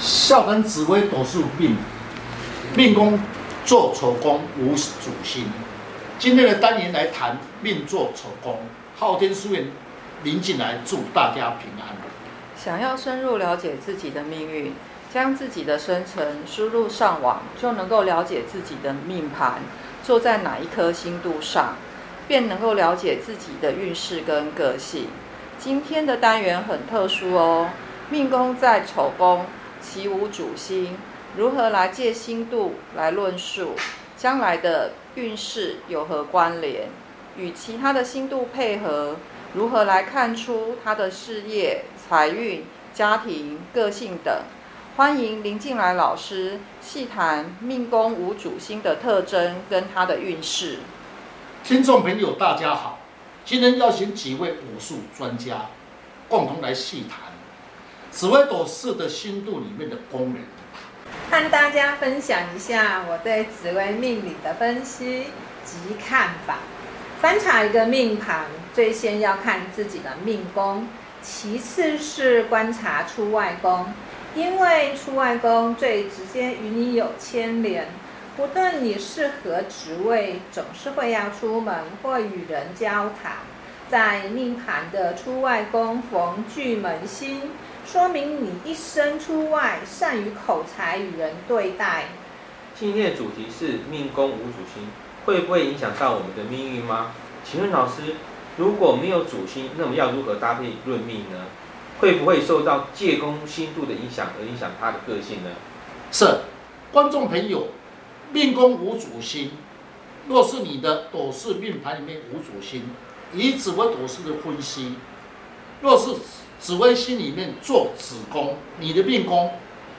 笑谈紫薇斗数命，命宫坐丑宫无主星。今天的单元来谈命坐丑宫，昊天书院林进来祝大家平安。想要深入了解自己的命运，将自己的生辰输入上网，就能够了解自己的命盘坐在哪一颗星度上，便能够了解自己的运势跟个性。今天的单元很特殊哦，命宫在丑宫。其无主星，如何来借星度来论述将来的运势有何关联？与其他的星度配合，如何来看出他的事业、财运、家庭、个性等？欢迎林进来老师细谈命宫无主星的特征跟他的运势。听众朋友，大家好，今天邀请几位武术专家共同来细谈。紫微斗数的星度里面的功能，和大家分享一下我对紫微命理的分析及看法。翻查一个命盘，最先要看自己的命宫，其次是观察出外宫，因为出外宫最直接与你有牵连。不论你是何职位，总是会要出门或与人交谈。在命盘的出外宫逢巨门星。说明你一生出外，善于口才与人对待。今天的主题是命宫无主星，会不会影响到我们的命运吗？请问老师，如果没有主星，那么要如何搭配论命呢？会不会受到借宫星度的影响而影响他的个性呢？是，观众朋友，命宫无主星，若是你的斗士命盘里面无主星，以紫微斗数的分析，若是。紫微星里面做子宫，你的命宫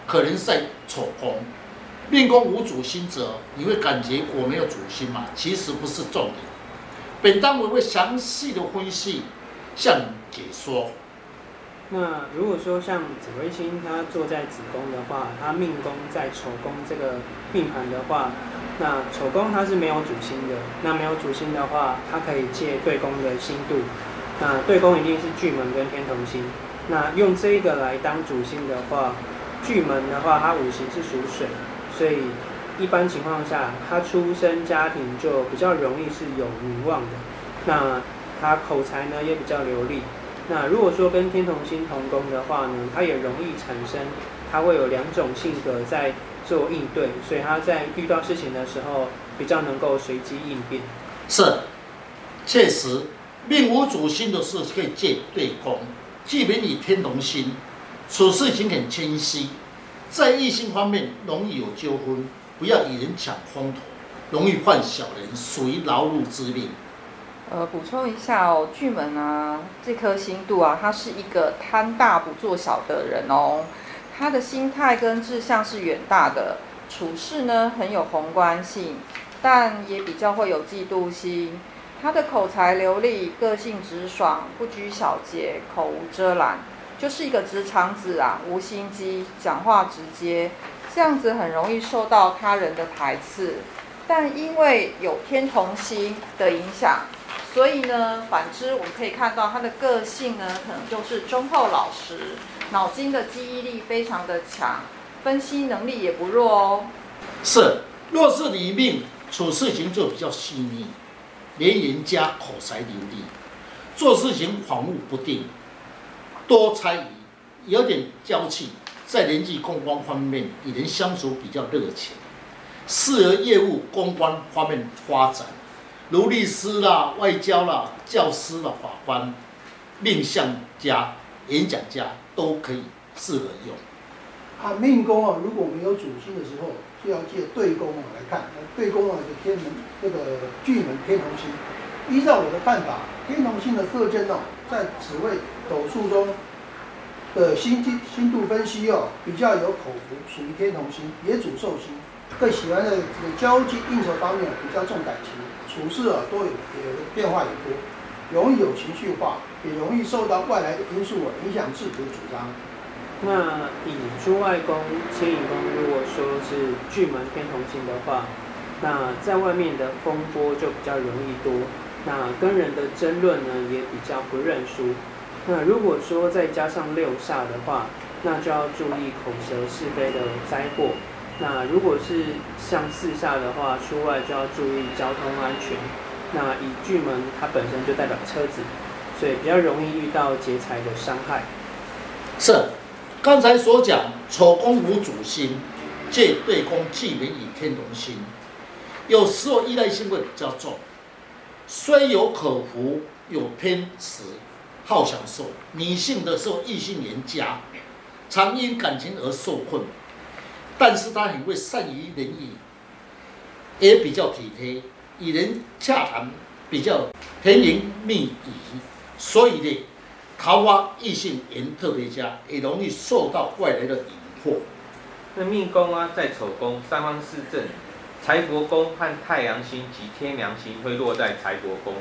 可能在丑宫，命宫无主星者，你会感觉我没有主星嘛？其实不是重点。本单元会详细的分析，向你解说。那如果说像紫微星它坐在子宫的话，它命宫在丑宫这个命盘的话，那丑宫它是没有主星的。那没有主星的话，它可以借对宫的星度。那对宫一定是巨门跟天同星，那用这一个来当主星的话，巨门的话，它五行是属水，所以一般情况下，他出生家庭就比较容易是有名望的。那他口才呢也比较流利。那如果说跟天同星同宫的话呢，他也容易产生，他会有两种性格在做应对，所以他在遇到事情的时候比较能够随机应变。是，确实。命无主星的事可以借对宫，即便你天同星，处事情很谦虚，在异性方面容易有纠纷，不要与人抢风头，容易犯小人，属于劳碌之命。呃，补充一下哦，巨门啊，这颗星度啊，他是一个贪大不做小的人哦，他的心态跟志向是远大的，处事呢很有宏观性，但也比较会有嫉妒心。他的口才流利，个性直爽，不拘小节，口无遮拦，就是一个直肠子啊，无心机，讲话直接，这样子很容易受到他人的排斥。但因为有天同星的影响，所以呢，反之我们可以看到他的个性呢，可能就是忠厚老实，脑筋的记忆力非常的强，分析能力也不弱哦。是，若是你命处事情就比较细腻。连言家口才流利，做事情恍惚不定，多猜疑，有点娇气，在人际公关方面与人相处比较热情，适合业务公关方面发展，如律师啦、外交啦、教师啦、法官、命相家、演讲家都可以适合用。啊，命宫啊，如果没有主星的时候，就要借对宫啊来看。那对宫啊，就天门那个巨门天同星。依照我的看法，天同星的特征哦，在紫微斗数中的星星星度分析哦，比较有口福，属于天同星，也主寿星。更喜欢在这个交际应酬方面比较重感情，处事啊多有也变化也多，容易有情绪化，也容易受到外来的因素啊影响自己的主张。那以出外公、迁移宫，如果说是巨门天同星的话，那在外面的风波就比较容易多，那跟人的争论呢也比较不认输。那如果说再加上六煞的话，那就要注意口舌是非的灾祸。那如果是像四煞的话，出外就要注意交通安全。那以巨门它本身就代表车子，所以比较容易遇到劫财的伤害。是，刚才所讲丑宫无主星，借对宫巨门与天同星，有时候依赖性会比较重，虽有可福，有偏食，好享受，女性的时候异性缘佳，常因感情而受困。但是他很会善于人意，也比较体贴，与人洽谈比较甜言蜜语，所以呢，桃花异性缘特别佳，也容易受到外来的引惑。那命宫啊，在丑宫三方四正，财帛宫和太阳星及天梁星会落在财帛宫。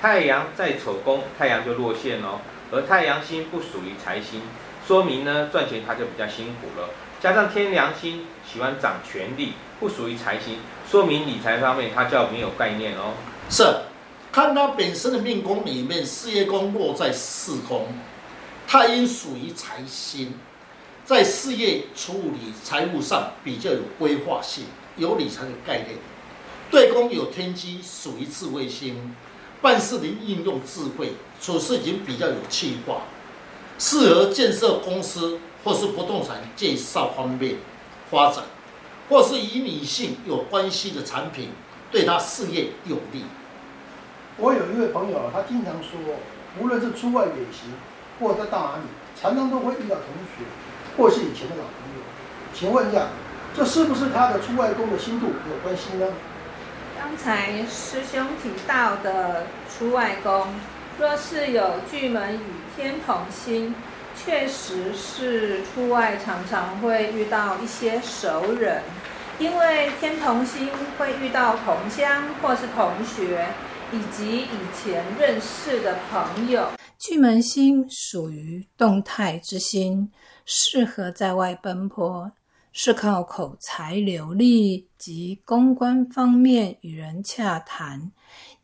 太阳在丑宫，太阳就落陷哦，而太阳星不属于财星，说明呢赚钱他就比较辛苦了。加上天良心喜欢掌权力，不属于财星，说明理财方面他较没有概念哦。是，看他本身的命宫里面，事业宫落在四宫，太阴属于财星，在事业处理财务上比较有规划性，有理财的概念。对宫有天机，属于智慧星，办事能运用智慧，处事情比较有计划，适合建设公司。或是不动产介绍方面发展，或是与女性有关系的产品，对他事业有利。我有一位朋友，他经常说，无论是出外旅行，或者到哪里，常常都会遇到同学，或是以前的老朋友。请问一下，这是不是他的出外工的心度有关系呢？刚才师兄提到的出外宫，若是有巨门与天同星。确实是出外常常会遇到一些熟人，因为天同星会遇到同乡或是同学，以及以前认识的朋友。巨门星属于动态之星，适合在外奔波，是靠口才流利及公关方面与人洽谈，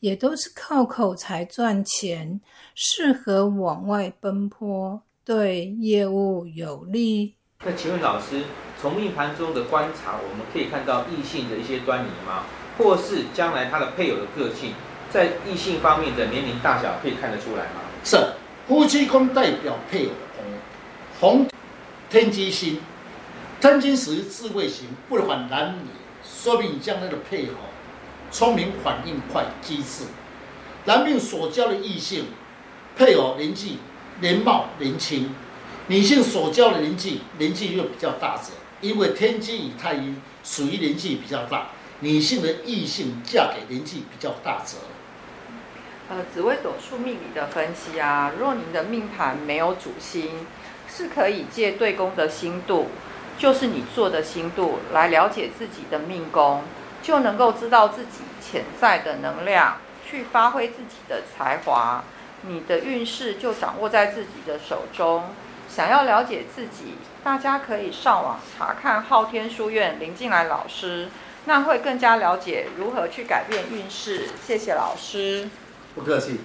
也都是靠口才赚钱，适合往外奔波。对业务有利。那请问老师，从命盘中的观察，我们可以看到异性的一些端倪吗？或是将来他的配偶的个性，在异性方面的年龄大小可以看得出来吗？是，夫妻宫代表配偶宫，红天机星，天机属于智慧型，不管男女，说明你将来的配偶聪明、反应快、机智。男命所交的异性配偶年纪。年貌年轻，女性所交的年纪年纪又比较大者，因为天机与太阴属于年纪比较大，女性的异性嫁给年纪比较大者。呃，紫微斗数命理的分析啊，若您的命盘没有主星，是可以借对宫的星度，就是你做的星度来了解自己的命宫，就能够知道自己潜在的能量，去发挥自己的才华。你的运势就掌握在自己的手中。想要了解自己，大家可以上网查看昊天书院林进来老师，那会更加了解如何去改变运势。谢谢老师。不客气。